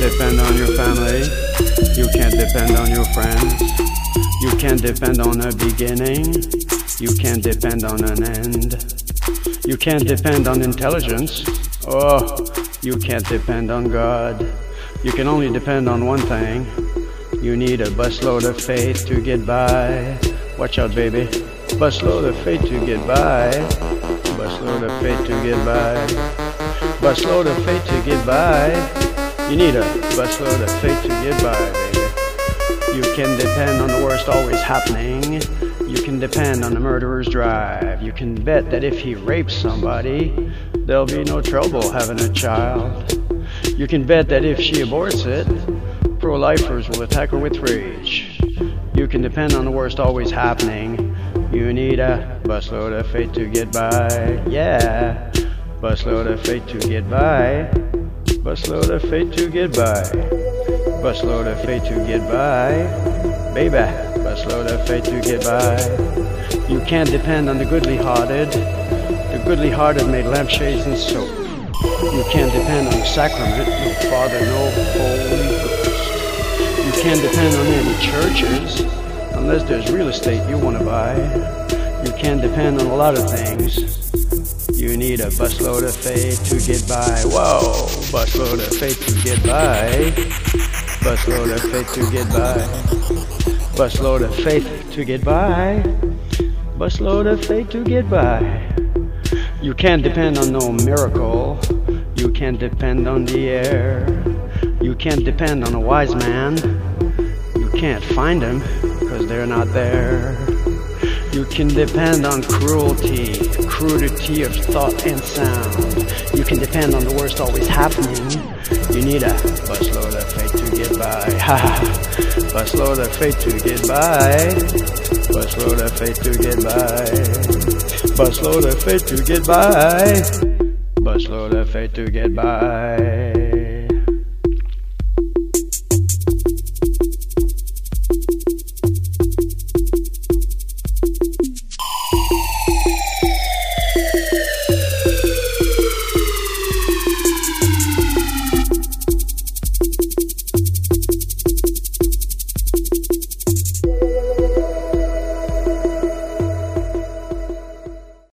depend on your family, you can't depend on your friends. You can't depend on a beginning. You can't depend on an end. You can't depend on intelligence. Oh, you can't depend on God. You can only depend on one thing. You need a busload of faith to get by. Watch out, baby. Busload of faith to get by. Busload of faith to get by. Busload of faith to get by. You need a busload of faith to get by, baby. You can depend on the worst always happening. You can depend on the murderer's drive. You can bet that if he rapes somebody, there'll be no trouble having a child. You can bet that if she aborts it, pro lifers will attack her with rage. You can depend on the worst always happening. You need a busload of faith to get by. Yeah, busload of faith to get by. Busload of faith to get by. Busload of faith to get by. Baby, busload of faith to get by. You can't depend on the goodly hearted. The goodly hearted made lampshades and soap. You can't depend on the sacrament, no Father, no Holy Ghost. You can't depend on any churches unless there's real estate you want to buy. You can't depend on a lot of things. You need a busload of faith to get by. Whoa, busload of faith to get by. Busload of faith to get by. Busload of faith to get by. Busload of faith to get by. You can't depend on no miracle. You can't depend on the air. You can't depend on a wise man. You can't find them because they're not there. You can depend on cruelty, crudity of thought and sound. You can depend on the worst always happening. You need a busload of faith to get by. Busload of faith to get by. Busload of faith to get by. Busload of faith to get by. Busload of faith to get by.